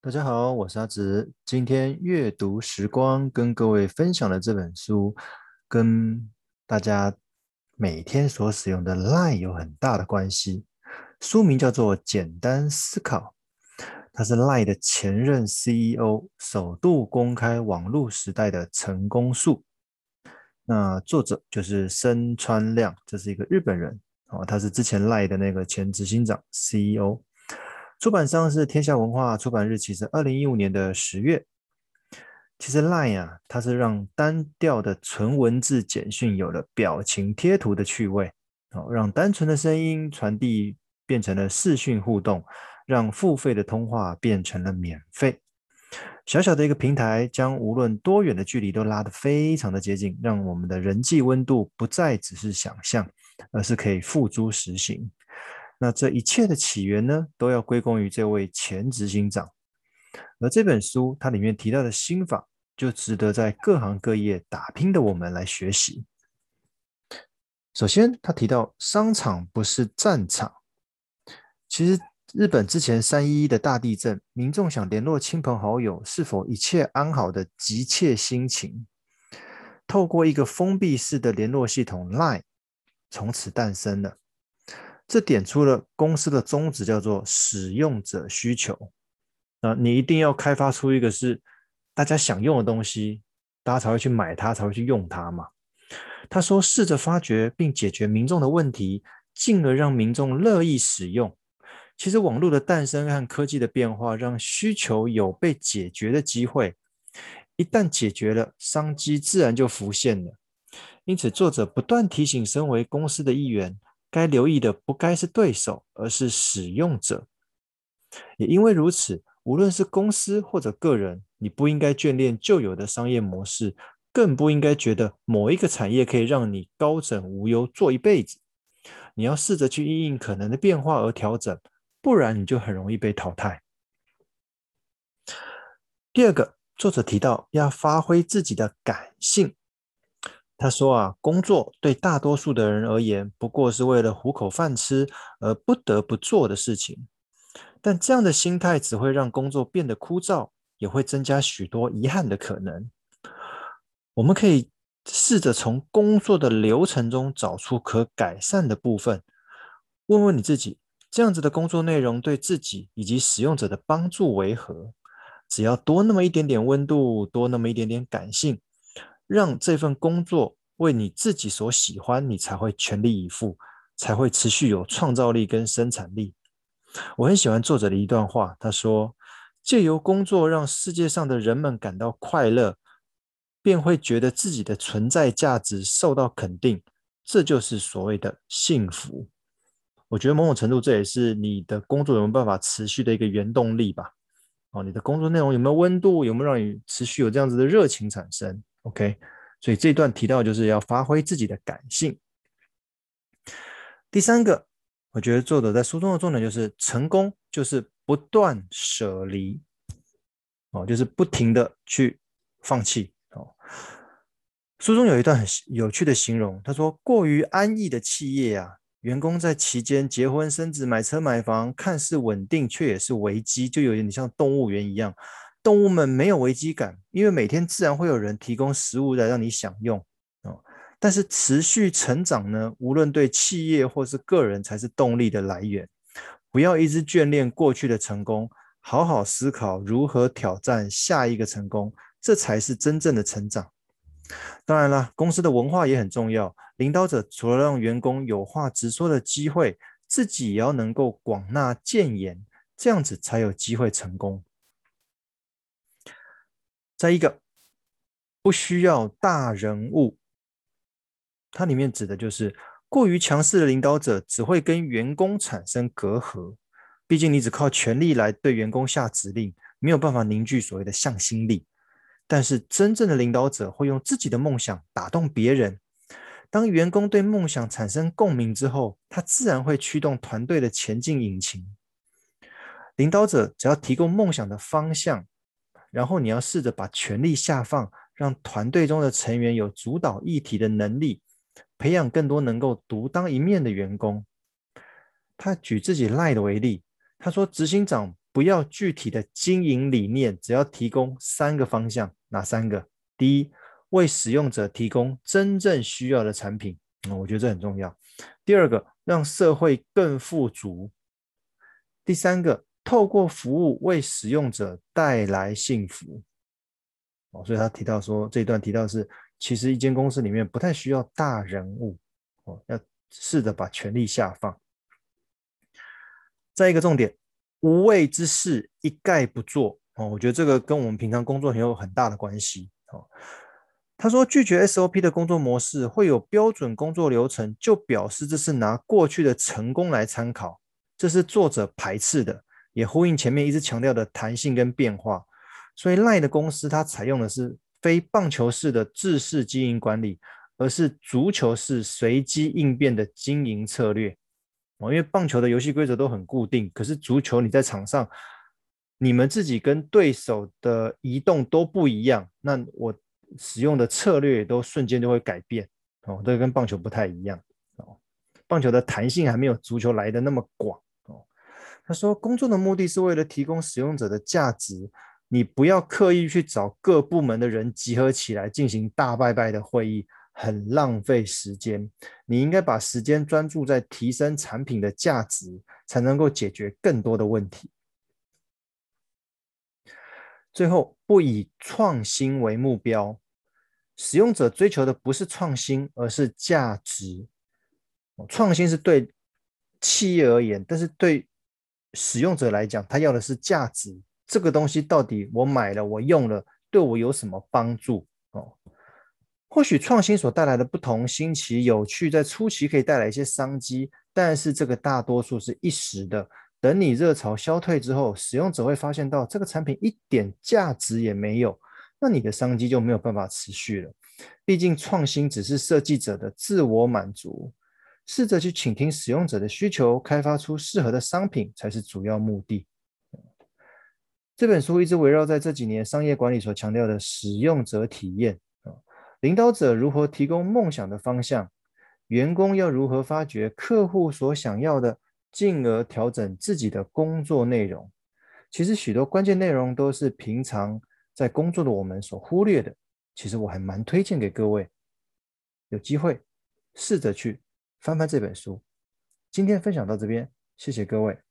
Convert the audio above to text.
大家好，我是阿直。今天阅读时光跟各位分享的这本书，跟大家每天所使用的 LINE 有很大的关系。书名叫做《简单思考》，它是 LINE 的前任 CEO 首度公开网络时代的成功术。那作者就是森川亮，这是一个日本人哦，他是之前 LINE 的那个前执行长 CEO。出版商是天下文化，出版日期是二零一五年的十月。其实 Line 啊，它是让单调的纯文字简讯有了表情贴图的趣味，哦，让单纯的声音传递变成了视讯互动，让付费的通话变成了免费。小小的一个平台，将无论多远的距离都拉得非常的接近，让我们的人际温度不再只是想象，而是可以付诸实行。那这一切的起源呢，都要归功于这位前执行长。而这本书它里面提到的心法，就值得在各行各业打拼的我们来学习。首先，他提到商场不是战场。其实，日本之前三一一的大地震，民众想联络亲朋好友是否一切安好的急切心情，透过一个封闭式的联络系统 LINE，从此诞生了。这点出了公司的宗旨，叫做使用者需求。啊，你一定要开发出一个是大家想用的东西，大家才会去买它，才会去用它嘛。他说，试着发掘并解决民众的问题，进而让民众乐意使用。其实，网络的诞生和科技的变化，让需求有被解决的机会。一旦解决了，商机自然就浮现了。因此，作者不断提醒身为公司的一员。该留意的不该是对手，而是使用者。也因为如此，无论是公司或者个人，你不应该眷恋旧有的商业模式，更不应该觉得某一个产业可以让你高枕无忧做一辈子。你要试着去因应可能的变化而调整，不然你就很容易被淘汰。第二个，作者提到要发挥自己的感性。他说啊，工作对大多数的人而言，不过是为了糊口饭吃而不得不做的事情。但这样的心态只会让工作变得枯燥，也会增加许多遗憾的可能。我们可以试着从工作的流程中找出可改善的部分，问问你自己，这样子的工作内容对自己以及使用者的帮助为何？只要多那么一点点温度，多那么一点点感性。让这份工作为你自己所喜欢，你才会全力以赴，才会持续有创造力跟生产力。我很喜欢作者的一段话，他说：“借由工作让世界上的人们感到快乐，便会觉得自己的存在价值受到肯定，这就是所谓的幸福。”我觉得某种程度这也是你的工作有没有办法持续的一个原动力吧。哦，你的工作内容有没有温度，有没有让你持续有这样子的热情产生？OK，所以这段提到就是要发挥自己的感性。第三个，我觉得作者在书中的重点就是成功就是不断舍离，哦，就是不停的去放弃。哦，书中有一段很有趣的形容，他说过于安逸的企业啊，员工在期间结婚生子、买车买房，看似稳定，却也是危机，就有点像动物园一样。动物们没有危机感，因为每天自然会有人提供食物来让你享用哦。但是持续成长呢，无论对企业或是个人，才是动力的来源。不要一直眷恋过去的成功，好好思考如何挑战下一个成功，这才是真正的成长。当然了，公司的文化也很重要。领导者除了让员工有话直说的机会，自己也要能够广纳谏言，这样子才有机会成功。再一个，不需要大人物，它里面指的就是过于强势的领导者只会跟员工产生隔阂。毕竟你只靠权力来对员工下指令，没有办法凝聚所谓的向心力。但是真正的领导者会用自己的梦想打动别人。当员工对梦想产生共鸣之后，他自然会驱动团队的前进引擎。领导者只要提供梦想的方向。然后你要试着把权力下放，让团队中的成员有主导议题的能力，培养更多能够独当一面的员工。他举自己 LINE 的为例，他说执行长不要具体的经营理念，只要提供三个方向，哪三个？第一，为使用者提供真正需要的产品，嗯，我觉得这很重要。第二个，让社会更富足。第三个，透过服务为使用者带来幸福。哦，所以他提到说，这一段提到是，其实一间公司里面不太需要大人物，哦，要试着把权力下放。再一个重点，无谓之事一概不做。哦，我觉得这个跟我们平常工作很有很大的关系。哦，他说拒绝 SOP 的工作模式，会有标准工作流程，就表示这是拿过去的成功来参考，这是作者排斥的，也呼应前面一直强调的弹性跟变化。所以 Lie 的公司，它采用的是非棒球式的制式经营管理，而是足球式随机应变的经营策略。哦，因为棒球的游戏规则都很固定，可是足球你在场上，你们自己跟对手的移动都不一样，那我使用的策略也都瞬间就会改变。哦，这个跟棒球不太一样。哦，棒球的弹性还没有足球来的那么广。他说工作的目的是为了提供使用者的价值。你不要刻意去找各部门的人集合起来进行大拜拜的会议，很浪费时间。你应该把时间专注在提升产品的价值，才能够解决更多的问题。最后，不以创新为目标，使用者追求的不是创新，而是价值。创新是对企业而言，但是对使用者来讲，他要的是价值。这个东西到底我买了，我用了，对我有什么帮助？哦，或许创新所带来的不同、新奇、有趣，在初期可以带来一些商机，但是这个大多数是一时的。等你热潮消退之后，使用者会发现到这个产品一点价值也没有，那你的商机就没有办法持续了。毕竟创新只是设计者的自我满足，试着去倾听使用者的需求，开发出适合的商品才是主要目的。这本书一直围绕在这几年商业管理所强调的使用者体验啊，领导者如何提供梦想的方向，员工要如何发掘客户所想要的，进而调整自己的工作内容。其实许多关键内容都是平常在工作的我们所忽略的。其实我还蛮推荐给各位，有机会试着去翻翻这本书。今天分享到这边，谢谢各位。